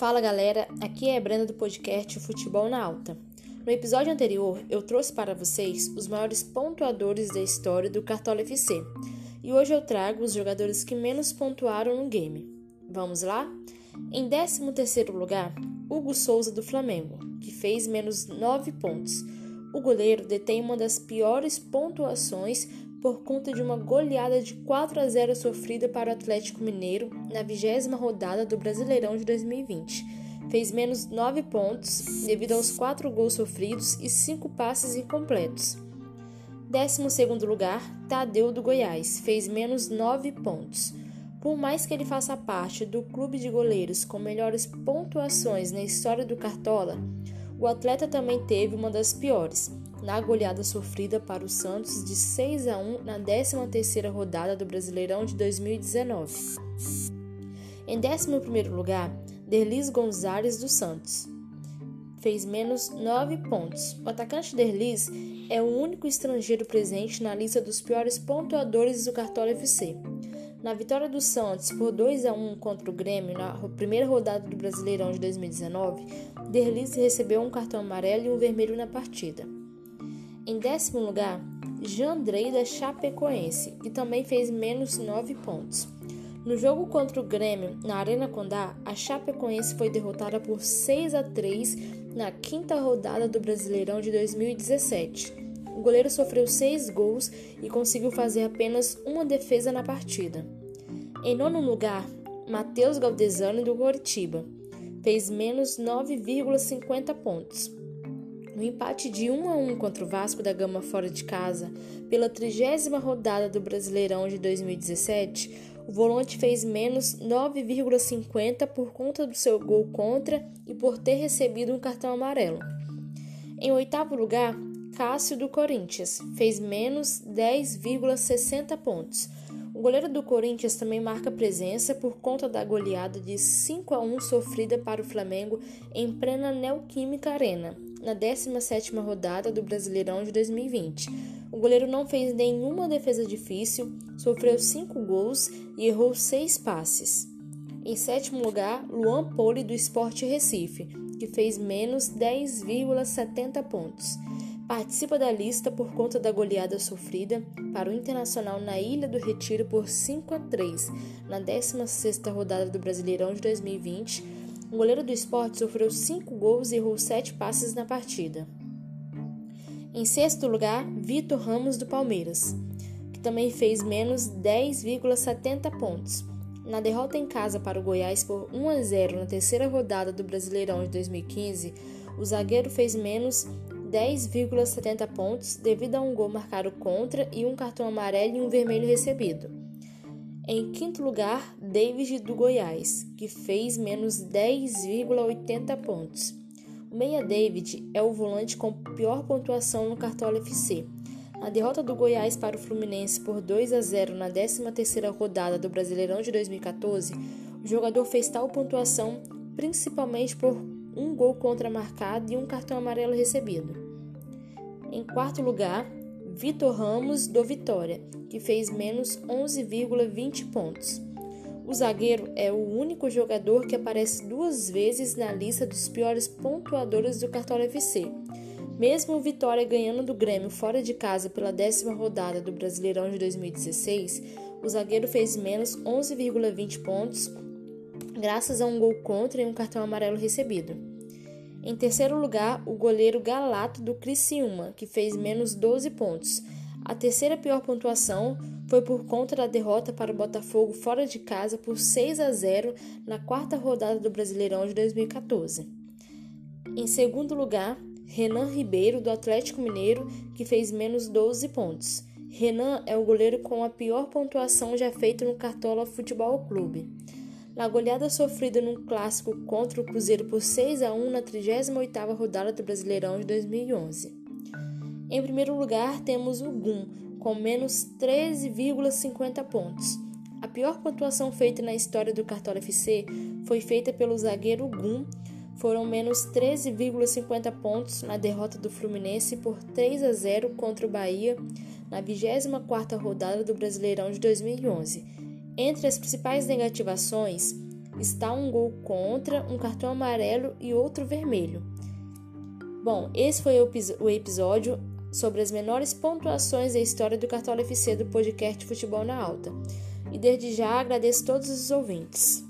Fala galera, aqui é a Brenda do podcast Futebol na Alta. No episódio anterior, eu trouxe para vocês os maiores pontuadores da história do Cartola FC e hoje eu trago os jogadores que menos pontuaram no game. Vamos lá? Em 13º lugar, Hugo Souza do Flamengo, que fez menos 9 pontos. O goleiro detém uma das piores pontuações por conta de uma goleada de 4 a 0 sofrida para o Atlético Mineiro na vigésima rodada do Brasileirão de 2020. Fez menos 9 pontos devido aos 4 gols sofridos e 5 passes incompletos. 12 lugar, Tadeu do Goiás, fez menos 9 pontos. Por mais que ele faça parte do clube de goleiros com melhores pontuações na história do Cartola, o atleta também teve uma das piores, na goleada sofrida para o Santos de 6 a 1 na 13ª rodada do Brasileirão de 2019. Em 11º lugar, Derlis Gonzalez dos Santos. Fez menos 9 pontos. O atacante Derlis é o único estrangeiro presente na lista dos piores pontuadores do Cartola FC. Na vitória do Santos por 2 a 1 contra o Grêmio na primeira rodada do Brasileirão de 2019, Derlis recebeu um cartão amarelo e um vermelho na partida. Em décimo lugar, Jandrei da Chapecoense, que também fez menos 9 pontos. No jogo contra o Grêmio, na Arena Condá, a Chapecoense foi derrotada por 6 a 3 na quinta rodada do Brasileirão de 2017. O goleiro sofreu 6 gols e conseguiu fazer apenas uma defesa na partida. Em nono lugar, Matheus Galdesani do Coritiba fez menos 9,50 pontos. No empate de 1 a 1 contra o Vasco da Gama fora de casa, pela trigésima rodada do Brasileirão de 2017, o volante fez menos 9,50 por conta do seu gol contra e por ter recebido um cartão amarelo. Em oitavo lugar, Cássio do Corinthians fez menos 10,60 pontos. O goleiro do Corinthians também marca presença por conta da goleada de 5 a 1 sofrida para o Flamengo em plena Neoquímica Arena, na 17ª rodada do Brasileirão de 2020. O goleiro não fez nenhuma defesa difícil, sofreu 5 gols e errou 6 passes. Em sétimo lugar, Luan Poli do Sport Recife, que fez menos 10,70 pontos. Participa da lista por conta da goleada sofrida para o Internacional na Ilha do Retiro por 5 a 3 na 16ª rodada do Brasileirão de 2020 o goleiro do esporte sofreu 5 gols e errou 7 passes na partida. Em sexto lugar, Vitor Ramos do Palmeiras, que também fez menos 10,70 pontos. Na derrota em casa para o Goiás por 1 a 0 na terceira rodada do Brasileirão de 2015, o zagueiro fez menos 10,70 pontos devido a um gol marcado contra e um cartão amarelo e um vermelho recebido. Em quinto lugar, David do Goiás, que fez menos 10,80 pontos. O meia David é o volante com pior pontuação no Cartola FC. Na derrota do Goiás para o Fluminense por 2 a 0 na 13ª rodada do Brasileirão de 2014, o jogador fez tal pontuação principalmente por um gol contra marcado e um cartão amarelo recebido. Em quarto lugar, Vitor Ramos do Vitória, que fez menos 11,20 pontos. O zagueiro é o único jogador que aparece duas vezes na lista dos piores pontuadores do Cartola FC. Mesmo o Vitória ganhando do Grêmio fora de casa pela décima rodada do Brasileirão de 2016, o zagueiro fez menos 11,20 pontos, graças a um gol contra e um cartão amarelo recebido. Em terceiro lugar, o goleiro Galato do Criciúma, que fez menos 12 pontos. A terceira pior pontuação foi por conta da derrota para o Botafogo fora de casa por 6 a 0 na quarta rodada do Brasileirão de 2014. Em segundo lugar, Renan Ribeiro do Atlético Mineiro, que fez menos 12 pontos. Renan é o goleiro com a pior pontuação já feita no Cartola Futebol Clube na goleada sofrida num clássico contra o Cruzeiro por 6 a 1 na 38ª rodada do Brasileirão de 2011. Em primeiro lugar, temos o Gum, com menos 13,50 pontos. A pior pontuação feita na história do Cartola FC foi feita pelo zagueiro Gum, foram menos 13,50 pontos na derrota do Fluminense por 3 a 0 contra o Bahia na 24ª rodada do Brasileirão de 2011 entre as principais negativações, está um gol contra, um cartão amarelo e outro vermelho. Bom, esse foi o episódio sobre as menores pontuações da história do Cartola FC do podcast Futebol na Alta. E desde já agradeço todos os ouvintes.